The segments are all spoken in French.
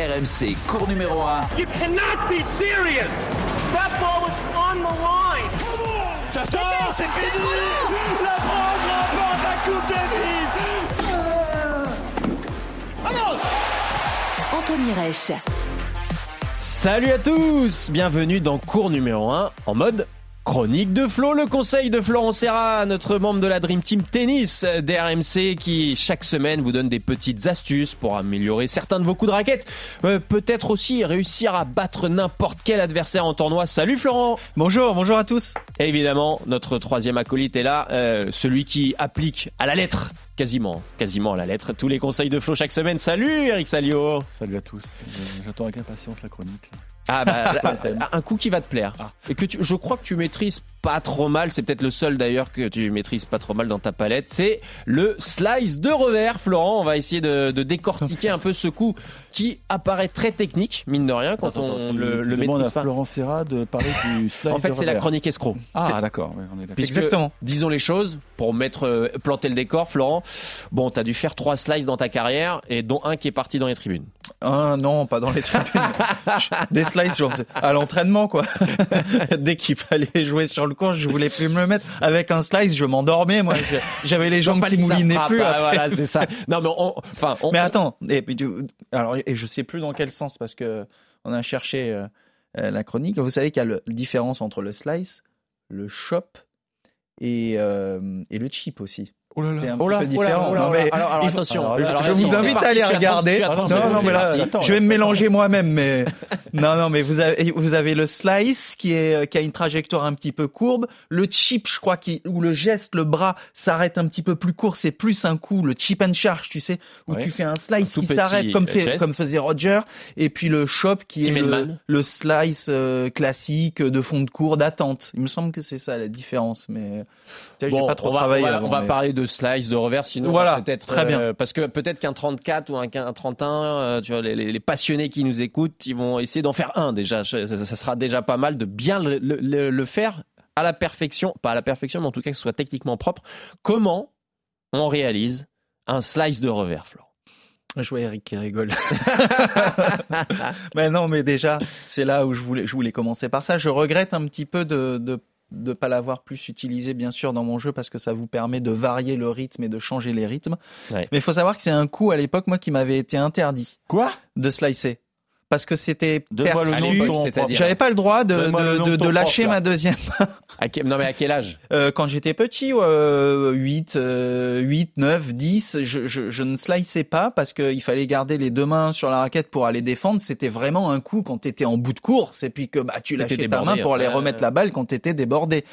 RMC, cours numéro 1. You cannot be serious. That ball was on the line. Ça sort, c'est fini. La France remporte la Coupe Davis. Vamos Anthony Reich. Salut à tous Bienvenue dans cours numéro 1 en mode Chronique de Flo, le conseil de Florent Serra, notre membre de la Dream Team Tennis d'RMC qui chaque semaine vous donne des petites astuces pour améliorer certains de vos coups de raquette. Euh, Peut-être aussi réussir à battre n'importe quel adversaire en tournoi. Salut Florent Bonjour, bonjour à tous. Et évidemment, notre troisième acolyte est là, euh, celui qui applique à la lettre, quasiment, quasiment à la lettre, tous les conseils de Flo chaque semaine. Salut Eric Salio Salut à tous. J'attends avec impatience la chronique. Ah bah, là, un coup qui va te plaire. Et que tu, je crois que tu maîtrises pas trop mal, c'est peut-être le seul d'ailleurs que tu maîtrises pas trop mal dans ta palette, c'est le slice de revers, Florent. On va essayer de, de décortiquer un peu ce coup qui apparaît très technique, mine de rien, quand on le, le demande maîtrise à pas. Florent Serra de parler du slide En fait, c'est la chronique escroc. Ah, d'accord, ouais, on est d'accord. Puisque, Exactement. Disons les choses, pour mettre euh, planter le décor, Florent. Bon, t'as dû faire trois slices dans ta carrière et dont un qui est parti dans les tribunes. Ah non, pas dans les tribunes. Des slices genre, à l'entraînement quoi. Dès qu'il fallait jouer sur le court, je voulais plus me le mettre. Avec un slice, je m'endormais moi. J'avais les jambes qui moulinaient plus. ah, après. Voilà, c'est ça. Non, mais on, enfin, on- Mais attends, et, puis alors et je sais plus dans quel sens parce que on a cherché euh, euh, la chronique. Vous savez qu'il y a la différence entre le slice, le chop et euh, et le chip aussi. Oh là C'est là. un Oh là, petit peu oh différent. oh mais alors, alors, attention. alors, je vous c'est invite à aller regarder. non, Non, c'est mais là, je vais me mélanger moi-même, mais non, non, mais vous avez, vous avez le slice qui est, qui a une trajectoire un petit peu courbe, le chip, je crois, qui, où le geste, le bras s'arrête un petit peu plus court, c'est plus un coup, le chip and charge, tu sais, où Ouais. tu fais un slice Un qui s'arrête comme fait, geste. comme faisait Roger, et puis le chop qui Tim est le, slice euh, classique de fond de cours d'attente. Il me semble que c'est ça la différence, mais Bon, pas trop on va, travaillé on va, avant, on va mais- parler de slice, de revers, sinon Voilà, peut-être très bien. euh, parce que peut-être qu'un 34 ou un, un 31, euh, tu vois, les, les- les passionnés qui nous écoutent, ils vont essayer d'en faire un déjà. Ça, sera déjà pas mal de bien le, le- le- le faire à la perfection, pas à la perfection, mais en tout cas que ce soit techniquement propre. Comment on réalise un slice de revers, Florent? Je vois Eric qui rigole. mais non, mais déjà, c'est là où je voulais, je voulais commencer par ça. Je regrette un petit peu de de de pas l'avoir plus utilisé bien sûr dans mon jeu parce que ça vous permet de varier le rythme et de changer les rythmes. Ouais. Mais il faut savoir que c'est un coup à l'époque moi qui m'avait été interdit Quoi? de slicer parce que c'était perçu. J'avais pas le droit de, de, de, lâcher ma deuxième À quel- Non mais à quel âge? Euh, quand j'étais petit, euh, 8, euh, 8, 9, 10, je, je, je ne sliceais pas parce qu'il fallait garder les deux mains sur la raquette pour aller défendre. C'était vraiment un coup quand tu étais en bout de course et puis que bah, tu lâchais ta débordé, main pour aller remettre la balle quand tu étais débordé.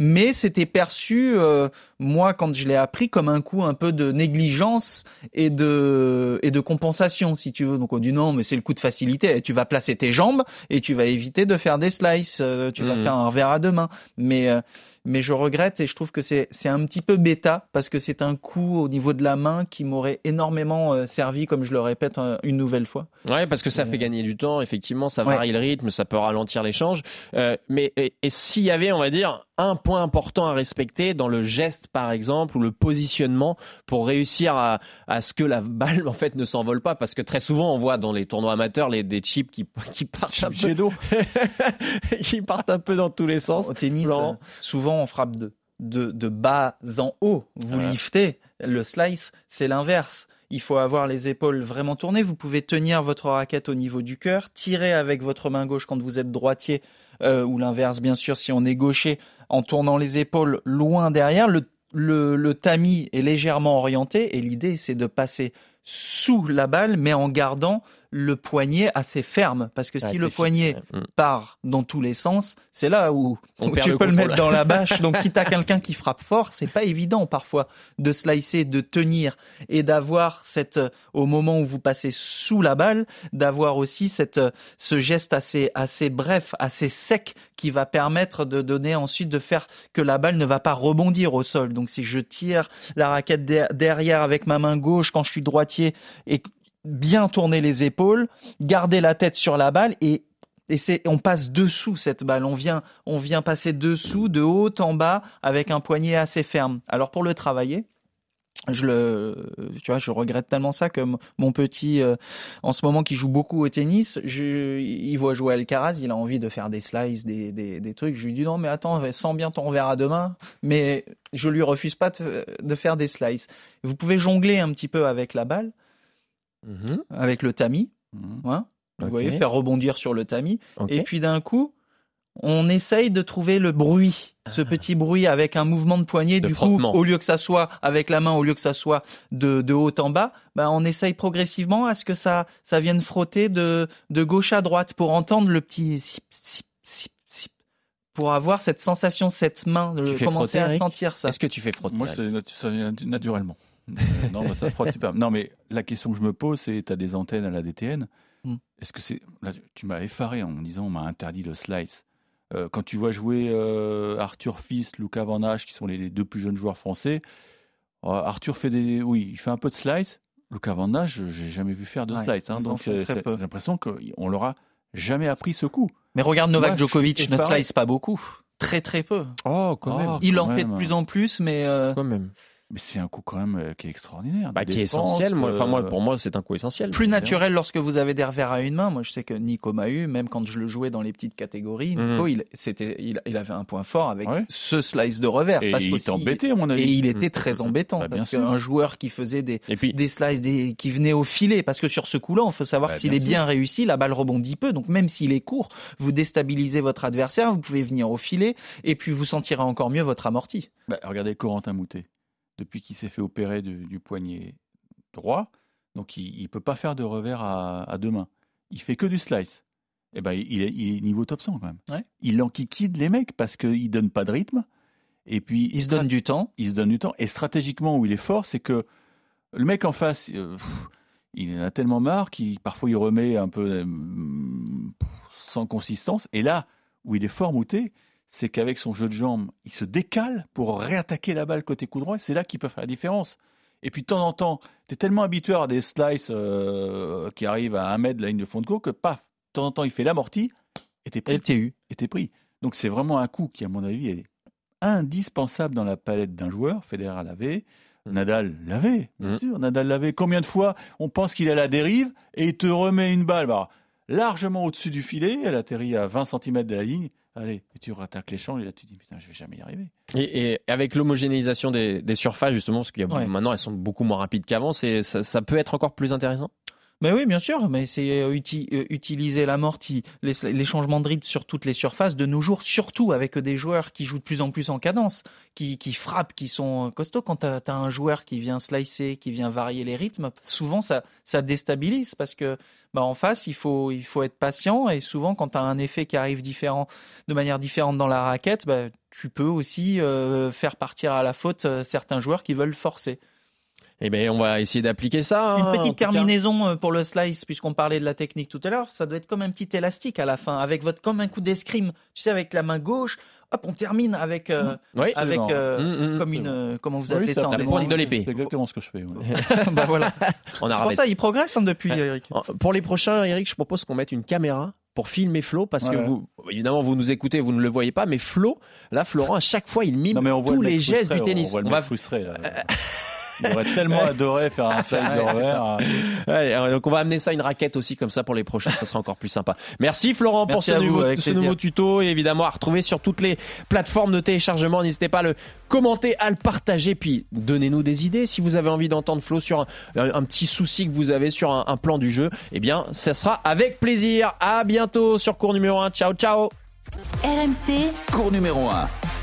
Mais c'était perçu, euh, moi, quand je l'ai appris, comme un coup un peu de négligence et de, et de compensation, si tu veux. Donc on dit non, mais c'est le coup de facilité. Tu vas placer tes jambes et tu vas éviter de faire des slices. euh, tu vas Mhm. faire un revers à deux mains. Mais euh, mais je regrette et je trouve que c'est c'est un petit peu bêta parce que c'est un coup au niveau de la main qui m'aurait énormément euh, servi, comme je le répète euh, une nouvelle fois. Ouais, parce que ça Euh, fait gagner du temps, effectivement, ça ouais. varie le rythme, ça peut ralentir l'échange. Euh, mais et, et s'il y avait, on va dire, un point important à respecter dans le geste, par exemple, ou le positionnement pour réussir à, à ce que la balle, en fait, ne s'envole pas, parce que très souvent, on voit dans les tournois amateurs les des chips qui qui partent un peu, qui partent un peu dans tous les sens. Au tennis, Blanc. euh, souvent on frappe de, de, de bas en haut. Vous liftez. Le slice, c'est l'inverse. Il faut avoir les épaules vraiment tournées. Vous pouvez tenir votre raquette au niveau du cœur, tirer avec votre main gauche quand vous êtes droitier, euh, ou l'inverse bien sûr si on est gaucher, en tournant les épaules loin derrière. Le, le, le tamis est légèrement orienté et l'idée c'est de passer sous la balle mais en gardant le poignet assez ferme parce que Ah, si le fixe, poignet ouais. Mm. part dans tous les sens, c'est là où, On où tu le peux le mettre dans la bâche. Donc si tu as quelqu'un qui frappe fort, c'est pas évident parfois de slicer, de tenir et d'avoir cette euh, au moment où vous passez sous la balle, d'avoir aussi cette euh, ce geste assez assez bref, assez sec qui va permettre de donner ensuite de faire que la balle ne va pas rebondir au sol. Donc si je tire la raquette der- derrière avec ma main gauche quand je suis droitier et bien tourner les épaules, garder la tête sur la balle et et c'est on passe dessous cette balle, on vient on vient passer dessous de haut en bas avec un poignet assez ferme. Alors pour le travailler, je le, tu vois, je regrette tellement ça que mon petit, euh, en ce moment, qui joue beaucoup au tennis, il voit jouer Alcaraz, il a envie de faire des slices, des, trucs. Je lui dis non, mais attends, sens bien à deux mains. Mais je lui refuse pas de faire des slices. Vous pouvez jongler un petit peu avec la balle, Mhm. avec le tamis, Mhm. hein, vous voyez, faire rebondir sur le tamis. Et puis d'un coup, on essaye de trouver le bruit, ce petit bruit avec un mouvement de poignet. Ah. De du frottement. coup, au lieu que ça soit avec la main, au lieu que ça soit de, de haut en bas, bah, on essaye progressivement à ce que ça, ça vienne frotter de, de gauche à droite pour entendre le petit sip, sip, sip, sip, pour avoir cette sensation, cette main, de Tu fais commencer frotter, à Eric? sentir ça. Est-ce que tu fais frotter Moi, c'est natu- ça vient naturellement. Euh, non, bah, ça frotte super. Non, mais la question que je me pose, c'est tu as des antennes à la DTN. Hmm. Est-ce que c'est. Là, tu m'as effaré en me disant on m'a interdit le slice. Euh, quand tu vois jouer euh, Arthur Fils, Lucas Van Hache, qui sont les, les deux plus jeunes joueurs français, euh, Arthur fait des. Oui, il fait un peu de slice. Lucas Van Hache, j'ai jamais vu faire de Ouais, slice. hein, donc, j'ai l'impression qu'on leur a jamais appris ce coup. Mais regarde Novak Moi, Djokovic, ne slice pas beaucoup. Très très peu. Oh, quand Oh, même. Il en fait de plus en plus, mais euh, Quand même. Mais c'est un coup quand même euh, qui est extraordinaire. Bah, qui est essentiel. Moi, enfin, moi, euh, pour moi, c'est un coup essentiel. plus naturel lorsque vous avez des revers à une main. Moi, je sais que Nico Mahut, même quand je le jouais dans les petites catégories, Mhm. Nico, il, c'était, il, il avait un point fort avec Ouais. ce slice de revers. Et parce il était embêté, à mon avis. Et il était Mhm. très embêtant Bah, parce qu'un joueur qui faisait des, puis, des slices des, qui venaient au filet, parce que sur ce coup-là, il faut savoir Bah, s'il est bien réussi, la balle rebondit peu. Donc même s'il est court, vous déstabilisez votre adversaire, vous pouvez venir au filet et puis vous sentirez encore mieux votre amorti. Bah, regardez Corentin Moutet. Depuis qu'il s'est fait opérer du, du poignet droit, donc il ne peut pas faire de revers à, à deux mains. Il fait que du slice. Et ben, il, est, il est niveau top 100 quand même. Ouais. Il enquiquine les mecs parce qu'il donne pas de rythme. Et puis Il se donne du temps. il se donne du temps. Et stratégiquement, où il est fort, c'est que le mec en face, euh, pff, il en a tellement marre qu'il parfois il remet un peu euh, sans consistance. Et là, où il est fort mouté, c'est qu'avec son jeu de jambes, il se décale pour réattaquer la balle côté coup droit. C'est là qu'il peut faire la différence. Et puis de temps en temps, tu es tellement habitué à des slices euh, qui arrivent à un mètre de la ligne de fond de cours que paf, de temps en temps, il fait l'amorti et t'es pris LTU. était pris. Donc c'est vraiment un coup qui, à mon avis, est indispensable dans la palette d'un joueur. Federer l'avait, Mm. Nadal l'avait, bien Mm. sûr. Nadal l'avait. Combien de fois on pense qu'il est à la dérive et il te remet une balle? Bah, largement au-dessus du filet, elle atterrit à 20 cm de la ligne. Allez, et tu rattaques l'échange et là tu te dis putain, je vais jamais y arriver. Et, et avec l'homogénéisation des, des surfaces, justement, parce qu'il y a Ouais. maintenant elles sont beaucoup moins rapides qu'avant, ça peut être encore plus intéressant? Mais oui, bien sûr, mais c'est euh, uti- euh, utiliser l'amorti, les, les changements de rythme sur toutes les surfaces de nos jours, surtout avec des joueurs qui jouent de plus en plus en cadence, qui, frappent, qui sont costauds. Quand tu as, un joueur qui vient slicer, qui vient varier les rythmes, souvent ça, déstabilise parce que bah, en face, il faut, être patient et souvent quand tu as un effet qui arrive différent, de manière différente dans la raquette, bah, tu peux aussi euh, faire partir à la faute euh, certains joueurs qui veulent forcer. Eh bien, on va essayer d'appliquer ça. hein, Une en petite terminaison euh, pour le slice, puisqu'on parlait de la technique tout à l'heure, ça doit être comme un petit élastique à la fin, avec votre comme un coup d'escrime, tu sais, avec la main gauche, hop, on termine avec euh, Oui. avec euh, Mm, mm, comme une euh, comment vous Oui, appelez ça ça en la pointe de l'épée. C'est exactement ce que je fais. ouais. Bah voilà. en C'est pour ça, il progresse hein, depuis, Ouais. Eric. Pour les prochains, Eric, je propose qu'on mette une caméra pour filmer Flo parce que vous, évidemment, vous nous écoutez, vous ne le voyez pas, mais Flo, là, Florent, à chaque fois, il mime Non, mais on voit tous le les gestes frustré, du tennis. On voit le On va- frustré. Là. Il aurait tellement adoré faire un slice de Ouais, donc on va amener ça une raquette aussi comme ça pour les prochains, ça sera encore plus sympa. Merci Florent pour ce, vous, nouveau, avec ce nouveau tuto et évidemment à retrouver sur toutes les plateformes de téléchargement. N'hésitez pas à le commenter, à le partager, puis donnez-nous des idées si vous avez envie d'entendre Flo sur un, un petit souci que vous avez sur un, un plan du jeu. Eh bien, ça sera avec plaisir. À bientôt sur cours numéro 1. Ciao, ciao. RMC, Cours numéro 1.